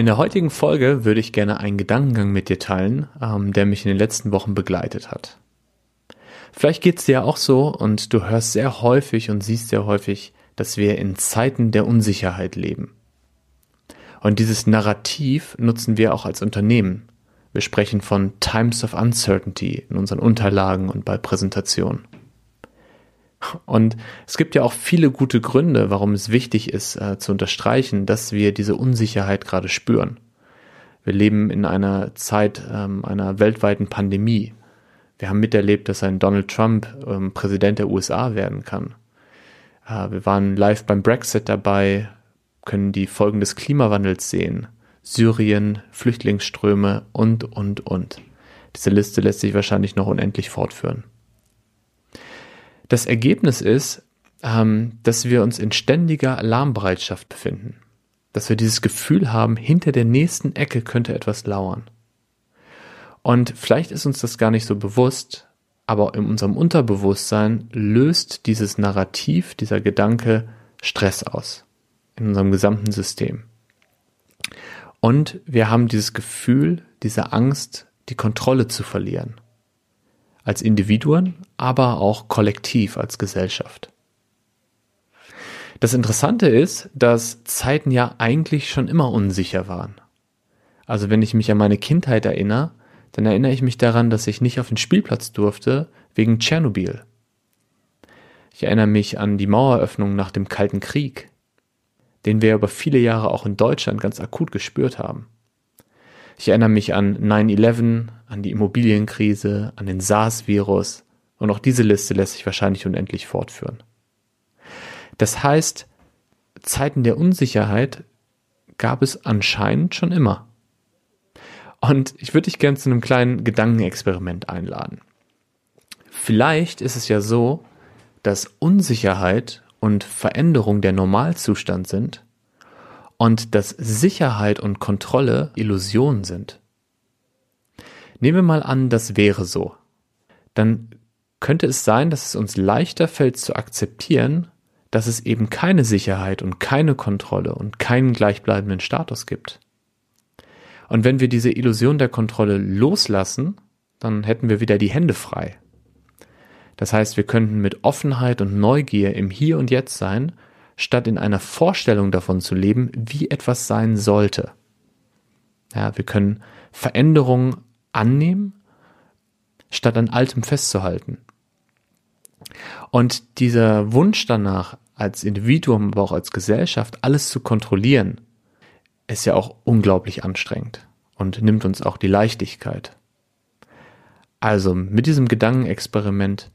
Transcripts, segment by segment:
In der heutigen Folge würde ich gerne einen Gedankengang mit dir teilen, ähm, der mich in den letzten Wochen begleitet hat. Vielleicht geht es dir ja auch so und du hörst sehr häufig und siehst sehr häufig, dass wir in Zeiten der Unsicherheit leben. Und dieses Narrativ nutzen wir auch als Unternehmen. Wir sprechen von Times of Uncertainty in unseren Unterlagen und bei Präsentationen. Und es gibt ja auch viele gute Gründe, warum es wichtig ist äh, zu unterstreichen, dass wir diese Unsicherheit gerade spüren. Wir leben in einer Zeit ähm, einer weltweiten Pandemie. Wir haben miterlebt, dass ein Donald Trump ähm, Präsident der USA werden kann. Äh, wir waren live beim Brexit dabei, können die Folgen des Klimawandels sehen. Syrien, Flüchtlingsströme und, und, und. Diese Liste lässt sich wahrscheinlich noch unendlich fortführen. Das Ergebnis ist, ähm, dass wir uns in ständiger Alarmbereitschaft befinden. Dass wir dieses Gefühl haben, hinter der nächsten Ecke könnte etwas lauern. Und vielleicht ist uns das gar nicht so bewusst, aber in unserem Unterbewusstsein löst dieses Narrativ, dieser Gedanke Stress aus. In unserem gesamten System. Und wir haben dieses Gefühl, diese Angst, die Kontrolle zu verlieren als Individuen, aber auch kollektiv als Gesellschaft. Das Interessante ist, dass Zeiten ja eigentlich schon immer unsicher waren. Also wenn ich mich an meine Kindheit erinnere, dann erinnere ich mich daran, dass ich nicht auf den Spielplatz durfte wegen Tschernobyl. Ich erinnere mich an die Maueröffnung nach dem Kalten Krieg, den wir über viele Jahre auch in Deutschland ganz akut gespürt haben. Ich erinnere mich an 9-11, an die Immobilienkrise, an den SARS-Virus und auch diese Liste lässt sich wahrscheinlich unendlich fortführen. Das heißt, Zeiten der Unsicherheit gab es anscheinend schon immer. Und ich würde dich gerne zu einem kleinen Gedankenexperiment einladen. Vielleicht ist es ja so, dass Unsicherheit und Veränderung der Normalzustand sind und dass Sicherheit und Kontrolle Illusionen sind. Nehmen wir mal an, das wäre so. Dann könnte es sein, dass es uns leichter fällt zu akzeptieren, dass es eben keine Sicherheit und keine Kontrolle und keinen gleichbleibenden Status gibt. Und wenn wir diese Illusion der Kontrolle loslassen, dann hätten wir wieder die Hände frei. Das heißt, wir könnten mit Offenheit und Neugier im Hier und Jetzt sein statt in einer Vorstellung davon zu leben, wie etwas sein sollte. Ja, wir können Veränderungen annehmen, statt an Altem festzuhalten. Und dieser Wunsch danach, als Individuum, aber auch als Gesellschaft, alles zu kontrollieren, ist ja auch unglaublich anstrengend und nimmt uns auch die Leichtigkeit. Also mit diesem Gedankenexperiment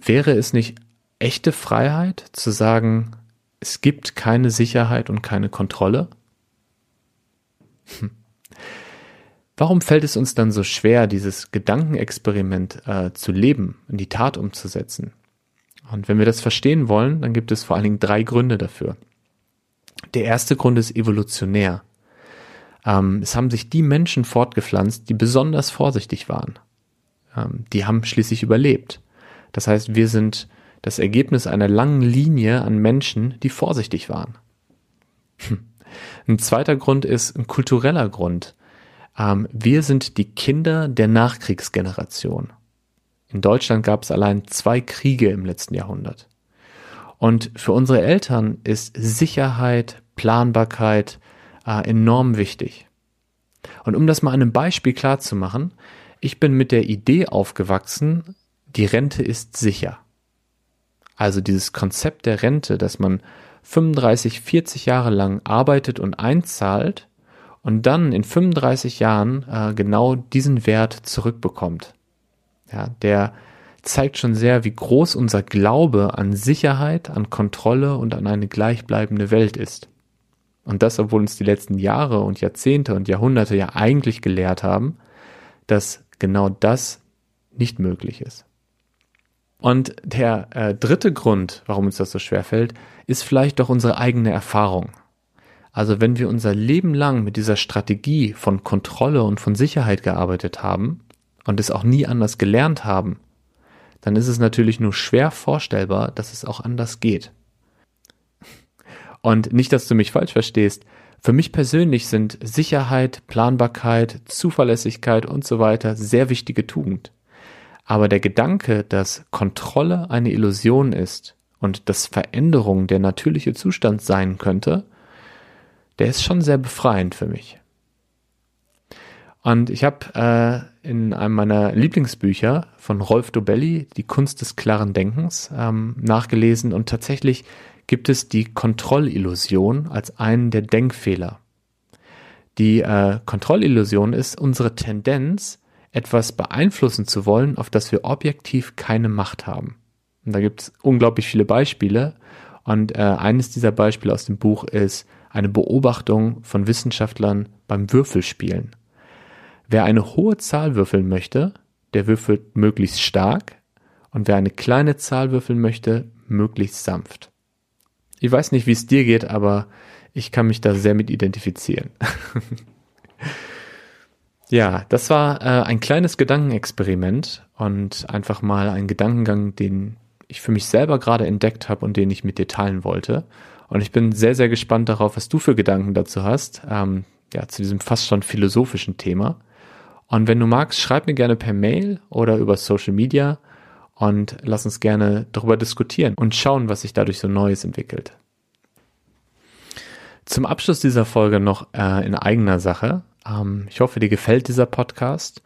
wäre es nicht echte Freiheit, zu sagen, es gibt keine Sicherheit und keine Kontrolle? Hm. Warum fällt es uns dann so schwer, dieses Gedankenexperiment äh, zu leben, in die Tat umzusetzen? Und wenn wir das verstehen wollen, dann gibt es vor allen Dingen drei Gründe dafür. Der erste Grund ist evolutionär. Ähm, es haben sich die Menschen fortgepflanzt, die besonders vorsichtig waren. Ähm, die haben schließlich überlebt. Das heißt, wir sind das Ergebnis einer langen Linie an Menschen, die vorsichtig waren. Hm. Ein zweiter Grund ist ein kultureller Grund. Ähm, wir sind die Kinder der Nachkriegsgeneration. In Deutschland gab es allein zwei Kriege im letzten Jahrhundert. Und für unsere Eltern ist Sicherheit, Planbarkeit äh, enorm wichtig. Und um das mal an einem Beispiel klar zu machen, ich bin mit der Idee aufgewachsen, die Rente ist sicher. Also dieses Konzept der Rente, dass man 35, 40 Jahre lang arbeitet und einzahlt und dann in 35 Jahren äh, genau diesen Wert zurückbekommt. Ja, der zeigt schon sehr, wie groß unser Glaube an Sicherheit, an Kontrolle und an eine gleichbleibende Welt ist. Und das, obwohl uns die letzten Jahre und Jahrzehnte und Jahrhunderte ja eigentlich gelehrt haben, dass genau das nicht möglich ist. Und der äh, dritte Grund, warum uns das so schwer fällt, ist vielleicht doch unsere eigene Erfahrung. Also wenn wir unser Leben lang mit dieser Strategie von Kontrolle und von Sicherheit gearbeitet haben und es auch nie anders gelernt haben, dann ist es natürlich nur schwer vorstellbar, dass es auch anders geht. Und nicht, dass du mich falsch verstehst, Für mich persönlich sind Sicherheit, Planbarkeit, Zuverlässigkeit und so weiter sehr wichtige Tugend. Aber der Gedanke, dass Kontrolle eine Illusion ist und dass Veränderung der natürliche Zustand sein könnte, der ist schon sehr befreiend für mich. Und ich habe äh, in einem meiner Lieblingsbücher von Rolf Dobelli, Die Kunst des klaren Denkens, ähm, nachgelesen und tatsächlich gibt es die Kontrollillusion als einen der Denkfehler. Die äh, Kontrollillusion ist unsere Tendenz, etwas beeinflussen zu wollen, auf das wir objektiv keine Macht haben. Und da gibt es unglaublich viele Beispiele. Und äh, eines dieser Beispiele aus dem Buch ist eine Beobachtung von Wissenschaftlern beim Würfelspielen. Wer eine hohe Zahl würfeln möchte, der würfelt möglichst stark und wer eine kleine Zahl würfeln möchte, möglichst sanft. Ich weiß nicht, wie es dir geht, aber ich kann mich da sehr mit identifizieren. ja, das war äh, ein kleines Gedankenexperiment und einfach mal ein Gedankengang, den ich für mich selber gerade entdeckt habe und den ich mit dir teilen wollte. Und ich bin sehr, sehr gespannt darauf, was du für Gedanken dazu hast, ähm, ja, zu diesem fast schon philosophischen Thema. Und wenn du magst, schreib mir gerne per Mail oder über Social Media und lass uns gerne darüber diskutieren und schauen, was sich dadurch so Neues entwickelt. Zum Abschluss dieser Folge noch äh, in eigener Sache. Ähm, ich hoffe, dir gefällt dieser Podcast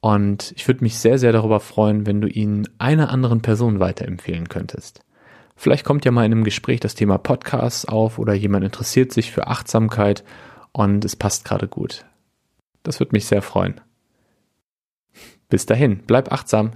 und ich würde mich sehr, sehr darüber freuen, wenn du ihn einer anderen Person weiterempfehlen könntest. Vielleicht kommt ja mal in einem Gespräch das Thema Podcasts auf oder jemand interessiert sich für Achtsamkeit und es passt gerade gut. Das würde mich sehr freuen. Bis dahin, bleib achtsam.